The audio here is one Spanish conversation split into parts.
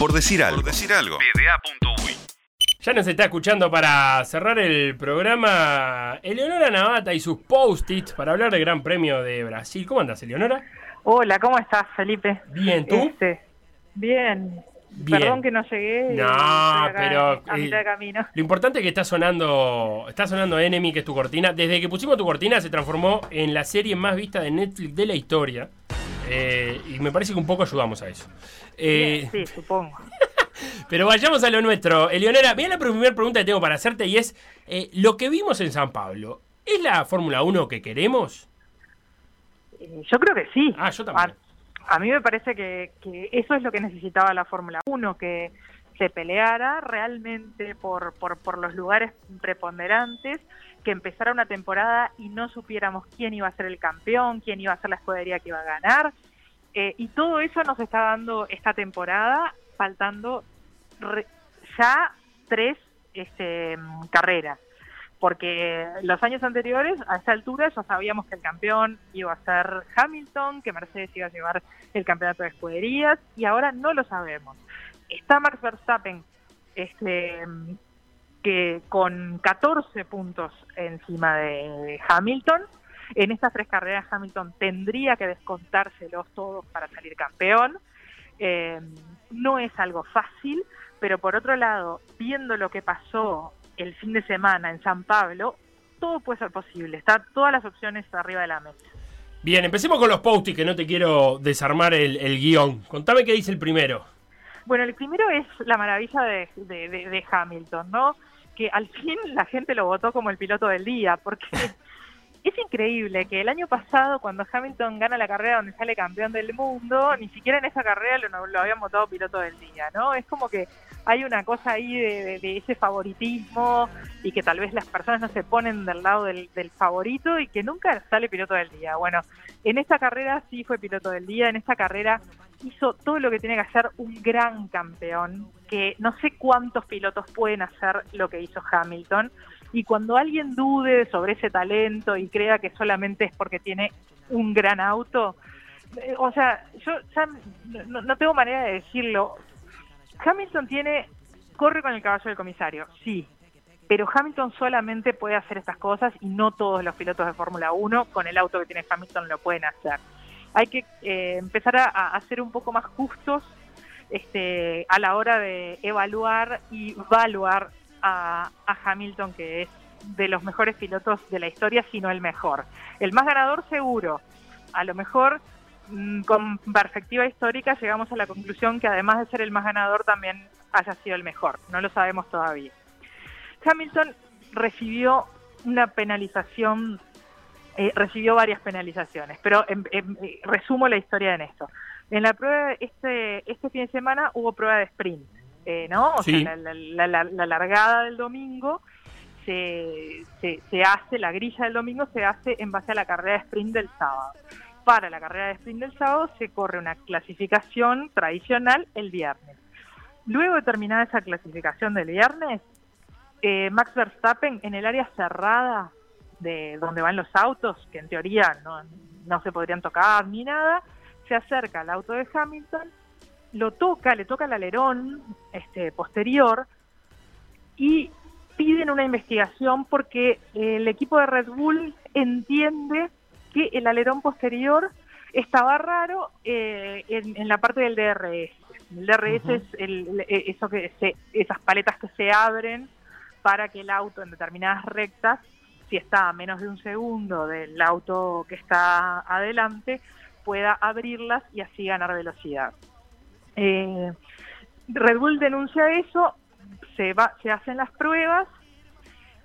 Por decir algo. Por decir algo. Ya nos está escuchando para cerrar el programa Eleonora Navata y sus post-its para hablar del Gran Premio de Brasil. ¿Cómo andas, Eleonora? Hola, ¿cómo estás, Felipe? Bien, ¿tú? Este, bien. Perdón que no llegué. No, pero a mitad de camino. lo importante es que está sonando, está sonando Enemy, que es tu cortina. Desde que pusimos tu cortina se transformó en la serie más vista de Netflix de la historia. Eh, y me parece que un poco ayudamos a eso. Eh, sí, supongo. Pero vayamos a lo nuestro. Eleonora, mira la primera pregunta que tengo para hacerte y es, eh, lo que vimos en San Pablo, ¿es la Fórmula 1 que queremos? Eh, Yo creo que sí. Ah, yo también. A, a mí me parece que, que eso es lo que necesitaba la Fórmula 1, que se peleara realmente por, por, los lugares preponderantes, que empezara una temporada y no supiéramos quién iba a ser el campeón, quién iba a ser la escudería que iba a ganar. Eh, y todo eso nos está dando esta temporada, faltando ya tres este, carreras. Porque los años anteriores, a esta altura, ya sabíamos que el campeón iba a ser Hamilton, que Mercedes iba a llevar el campeonato de escuderías, y ahora no lo sabemos. Está Max Verstappen, este, que con 14 puntos encima de Hamilton. En estas tres carreras Hamilton tendría que descontárselos todos para salir campeón. Eh, no es algo fácil, pero por otro lado, viendo lo que pasó el fin de semana en San Pablo, todo puede ser posible. Están todas las opciones arriba de la mesa. Bien, empecemos con los post que no te quiero desarmar el guion. Contame qué dice el primero. Bueno, el primero es la maravilla de, de- Hamilton, ¿no? Que al fin la gente lo votó como el piloto del día, porque es increíble que el año pasado, cuando Hamilton gana la carrera donde sale campeón del mundo, ni siquiera en esa carrera lo, lo habían votado piloto del día, ¿no? Es como que hay una cosa ahí de ese favoritismo y que tal vez las personas no se ponen del lado del, del favorito y que nunca sale piloto del día. Bueno, en esta carrera sí fue piloto del día, en esta carrera hizo todo lo que tiene que hacer un gran campeón, que no sé cuántos pilotos pueden hacer lo que hizo Hamilton, y cuando alguien dude sobre ese talento y crea que solamente es porque tiene un gran auto, eh, o sea, yo ya no, no tengo manera de decirlo. Hamilton tiene, corre con el caballo del comisario, sí, pero Hamilton solamente puede hacer estas cosas y no todos los pilotos de Fórmula 1 con el auto que tiene Hamilton lo pueden hacer. Hay que eh, empezar a, a ser un poco más justos este, a la hora de evaluar y evaluar a, a Hamilton, que es de los mejores pilotos de la historia, si no el mejor. El más ganador seguro. A lo mejor mm, con perspectiva histórica llegamos a la conclusión que además de ser el más ganador también haya sido el mejor. No lo sabemos todavía. Hamilton recibió una penalización, eh, recibió varias penalizaciones, pero eh, resumo la historia en esto. En la prueba, este, este fin de semana hubo prueba de sprint, eh, ¿no? O Sí. sea, la, la- la- la largada del domingo se, se, se hace, la grilla del domingo se hace en base a la carrera de sprint del sábado. Para la carrera de sprint del sábado se corre una clasificación tradicional el viernes. Luego de terminar esa clasificación del viernes, eh, Max Verstappen en el área cerrada de donde van los autos, que en teoría no, no se podrían tocar ni nada, se acerca al auto de Hamilton, lo toca, le toca el alerón este, posterior y piden una investigación porque el equipo de Red Bull entiende que el alerón posterior estaba raro eh, en, en la parte del DRS. El DRS es el- el- eso que se- esas paletas que se abren para que el auto en determinadas rectas, si está a menos de un segundo del auto que está adelante, pueda abrirlas y así ganar velocidad. Eh, Red Bull denuncia eso, se, va, se hacen las pruebas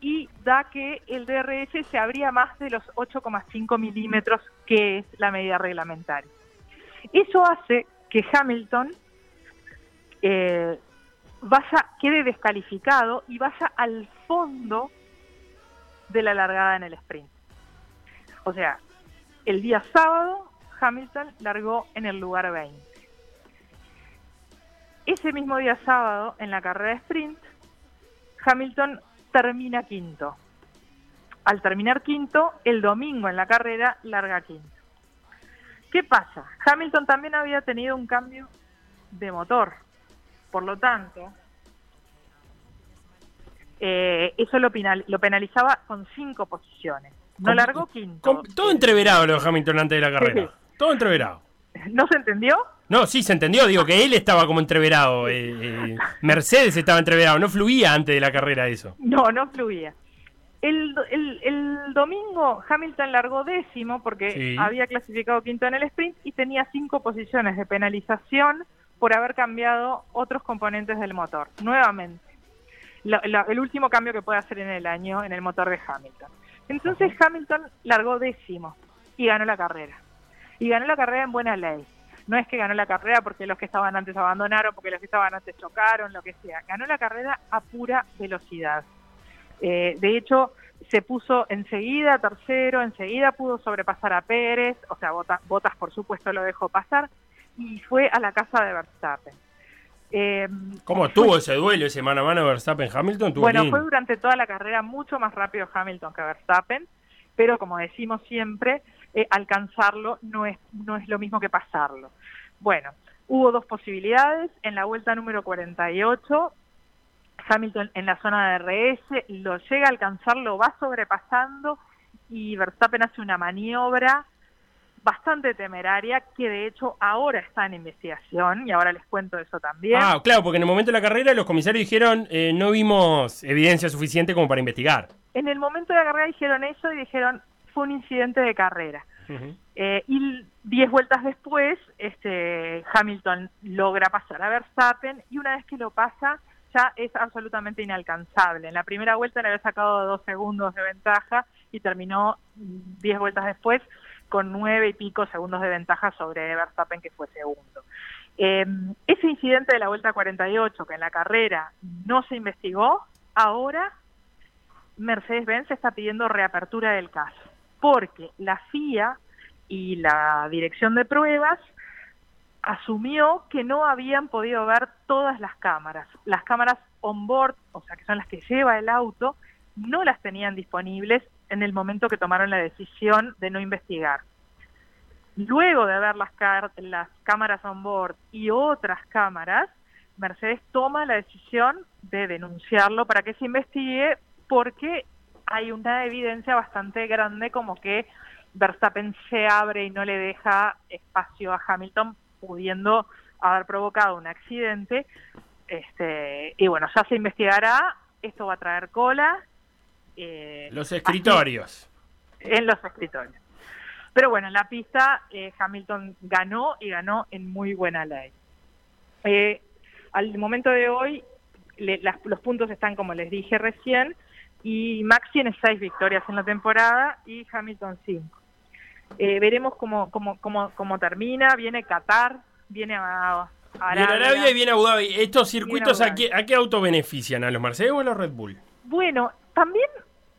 y da que el DRS se abría más de los 8,5 milímetros, que es la medida reglamentaria. Eso hace que Hamilton eh, vaya, quede descalificado y vaya al fondo de la largada en el sprint. O sea, el día sábado Hamilton largó en el lugar 20. Ese mismo día sábado, en la carrera de sprint, Hamilton termina quinto. Al terminar quinto, el domingo en la carrera larga quinto. ¿Qué pasa? Hamilton también había tenido un cambio de motor. Por lo tanto, eh, eso lo, penal, lo penalizaba con cinco posiciones. No largó quinto. Todo entreverado lo de Hamilton antes de la carrera. Todo entreverado. ¿No se entendió? No, sí, se entendió. Digo que él estaba como entreverado. eh, eh, Mercedes estaba entreverado. No fluía antes de la carrera eso. No, no fluía. El, el, el domingo Hamilton largó décimo porque Sí. había clasificado quinto en el sprint y tenía cinco posiciones de penalización por haber cambiado otros componentes del motor. Nuevamente, La- la- el último cambio que puede hacer en el año en el motor de Hamilton. Entonces Hamilton largó décimo y ganó la carrera. Y ganó la carrera en buena ley. No es que ganó la carrera porque los que estaban antes abandonaron, porque los que estaban antes chocaron, lo que sea. Ganó la carrera a pura velocidad. Eh, de hecho, se puso enseguida tercero, enseguida pudo sobrepasar a Pérez, o sea, Bota- Botas por supuesto lo dejó pasar, y fue a la casa de Verstappen. Eh, ¿Cómo tuvo ese duelo, ese mano a mano Verstappen-Hamilton? Bueno, fue durante toda la carrera mucho más rápido Hamilton que Verstappen, pero como decimos siempre, eh, alcanzarlo no es, no es lo mismo que pasarlo. Bueno, hubo dos posibilidades. En la vuelta número 48, Hamilton en la zona de RS lo llega a alcanzar, lo va sobrepasando y Verstappen hace una maniobra bastante temeraria que de hecho ahora está en investigación y ahora les cuento eso también. Ah, claro, porque en el momento de la carrera los comisarios dijeron eh, no vimos evidencia suficiente como para investigar. En el momento de la carrera dijeron eso y dijeron fue un incidente de carrera. Eh, y 10 vueltas después, este, Hamilton logra pasar a Verstappen y una vez que lo pasa ya es absolutamente inalcanzable. En la primera vuelta le había sacado dos segundos de ventaja y terminó 10 vueltas después con nueve y pico segundos de ventaja sobre Verstappen que fue segundo. Eh, ese incidente de la vuelta 48 que en la carrera no se investigó, ahora Mercedes-Benz está pidiendo reapertura del caso, porque la FIA y la dirección de pruebas asumió que no habían podido ver todas las cámaras. Las cámaras on board, o sea, que son las que lleva el auto, no las tenían disponibles en el momento que tomaron la decisión de no investigar. Luego de ver las, las cámaras on board y otras cámaras, Mercedes toma la decisión de denunciarlo para que se investigue porque hay una evidencia bastante grande como que Verstappen se abre y no le deja espacio a Hamilton pudiendo haber provocado un accidente. Este, y bueno, ya se investigará, esto va a traer cola. Eh, Los escritorios. en los escritorios. Pero bueno, en la pista eh, Hamilton ganó y ganó en muy buena ley. Eh, al momento de hoy, le- las- los puntos están como les dije recién, y Max tiene seis victorias en la temporada y Hamilton cinco. Eh, veremos cómo, cómo, cómo, cómo termina, viene Qatar, viene a, a Viene Arabia. Arabia y viene Abu Dhabi. ¿Estos circuitos a qué, a qué auto benefician? ¿A los Mercedes o a los Red Bull? Bueno, también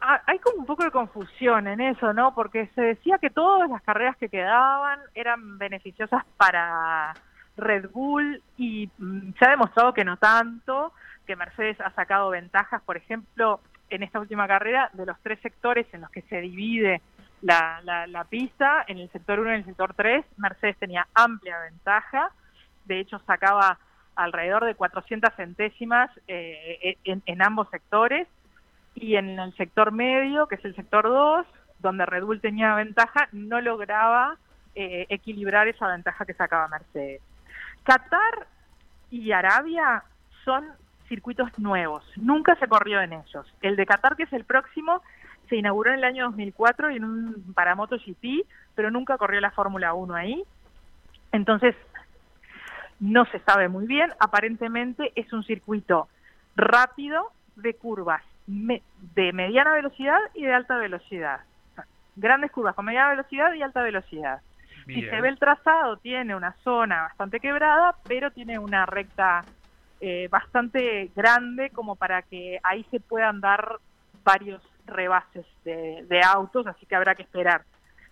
hay como un poco de confusión en eso, ¿no? Porque se decía que todas las carreras que quedaban eran beneficiosas para Red Bull y mm, se ha demostrado que no tanto, que Mercedes ha sacado ventajas, por ejemplo, en esta última carrera, de los tres sectores en los que se divide la, la, la pista, en el sector 1 y en el sector 3, Mercedes tenía amplia ventaja, de hecho sacaba alrededor de 400 centésimas eh, en ambos sectores, y en el sector medio, que es el sector 2, donde Red Bull tenía ventaja, no lograba eh, equilibrar esa ventaja que sacaba Mercedes. Qatar y Arabia son circuitos nuevos, nunca se corrió en ellos. El de Qatar, que es el próximo, se inauguró en el año 2004 en un para MotoGP, pero nunca corrió la Fórmula 1 ahí. Entonces, no se sabe muy bien. Aparentemente es un circuito rápido de curvas de mediana velocidad y de alta velocidad. O sea, Grandes curvas con mediana velocidad y alta velocidad. Si se ve el trazado, tiene una zona bastante quebrada, pero tiene una recta eh, bastante grande como para que ahí se puedan dar varios rebases de, de autos, así que habrá que esperar.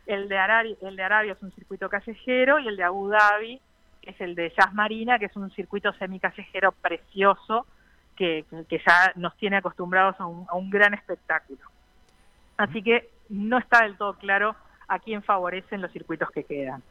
El de, Arabia, el de Arabia es un circuito callejero y el de Abu Dhabi es el de Jazz Marina, que es un circuito semicallejero precioso que, que ya nos tiene acostumbrados a un, a un gran espectáculo. Así que no está del todo claro a quién favorecen los circuitos que quedan.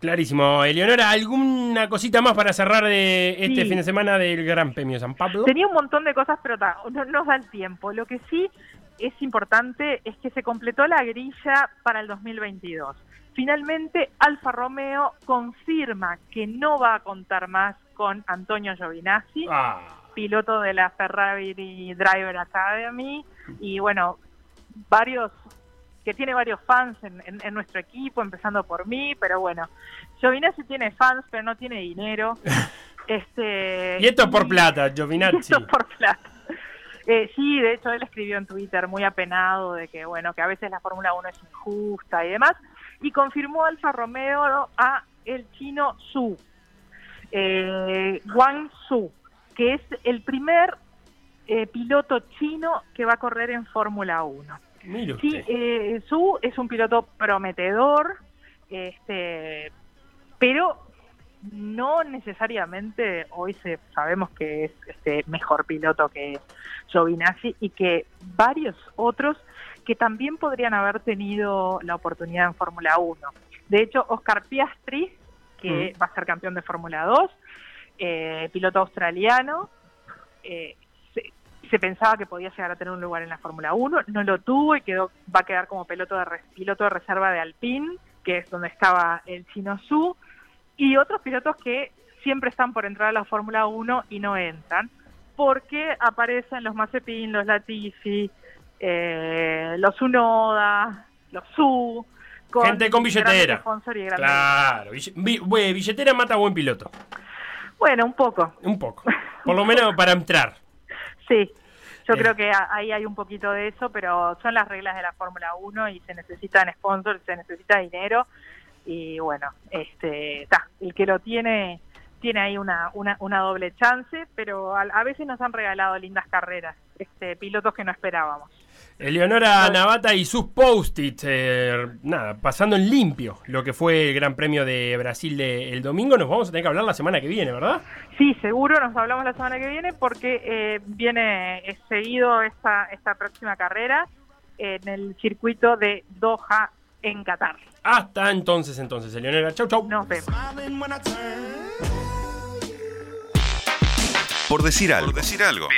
Clarísimo. Eleonora, ¿alguna cosita más para cerrar de este Sí. fin de semana del Gran Premio San Pablo? Tenía un montón de cosas, pero no nos da el tiempo. Lo que sí es importante es que se completó la grilla para el 2022. Finalmente, Alfa Romeo confirma que no va a contar más con Antonio Giovinazzi, Ah, piloto de la Ferrari Driver Academy, y bueno, varios que tiene varios fans en, en- en nuestro equipo, empezando por mí, pero bueno, Giovinazzi tiene fans, pero no tiene dinero. Este, y esto por y- plata, y Giovinazzi. esto por plata. Eh, sí, de hecho él escribió en Twitter muy apenado de que bueno que a veces la Fórmula 1 es injusta y demás y confirmó Alfa Romeo a el chino Su, eh, Wang Su, que es el primer eh, piloto chino que va a correr en Fórmula 1. Mire Sí, eh, Su es un piloto prometedor, este, pero no necesariamente hoy se, sabemos que es este, mejor piloto que Giovinazzi y que varios otros que también podrían haber tenido la oportunidad en Fórmula 1. De hecho, Oscar Piastri, que Mm. va a ser campeón de Fórmula 2, eh, piloto australiano, eh, se, se pensaba que podía llegar a tener un lugar en la Fórmula 1, no lo tuvo y quedó va a quedar como piloto de, piloto de reserva de Alpine, que es donde estaba el chino Su, y otros pilotos que siempre están por entrar a la Fórmula 1 y no entran, porque aparecen los Mazepin, los Latifi, eh, los Unoda, los Su, Gente con billetera. y Claro, billetera mata a buen piloto. Bueno, un poco, Un poco. Por lo menos para entrar. sí. Yo Eh. creo que ahí hay un poquito de eso, pero son las reglas de la Fórmula 1 y se necesitan sponsors, se necesita dinero y bueno, este, ta, el que lo tiene tiene ahí una, una, una doble chance, pero a, a veces nos han regalado lindas carreras, este, pilotos que no esperábamos. Eleonora Navata y sus post-its, eh, nada, pasando en limpio lo que fue el Gran Premio de Brasil de- el domingo. Nos vamos a tener que hablar la semana que viene, ¿verdad? Sí, seguro nos hablamos la semana que viene porque eh, viene eh, seguido esta, esta próxima carrera en el circuito de Doha en Qatar. Hasta entonces, entonces, Eleonora. Chau, chau. Nos vemos. Por decir algo. Por decir algo.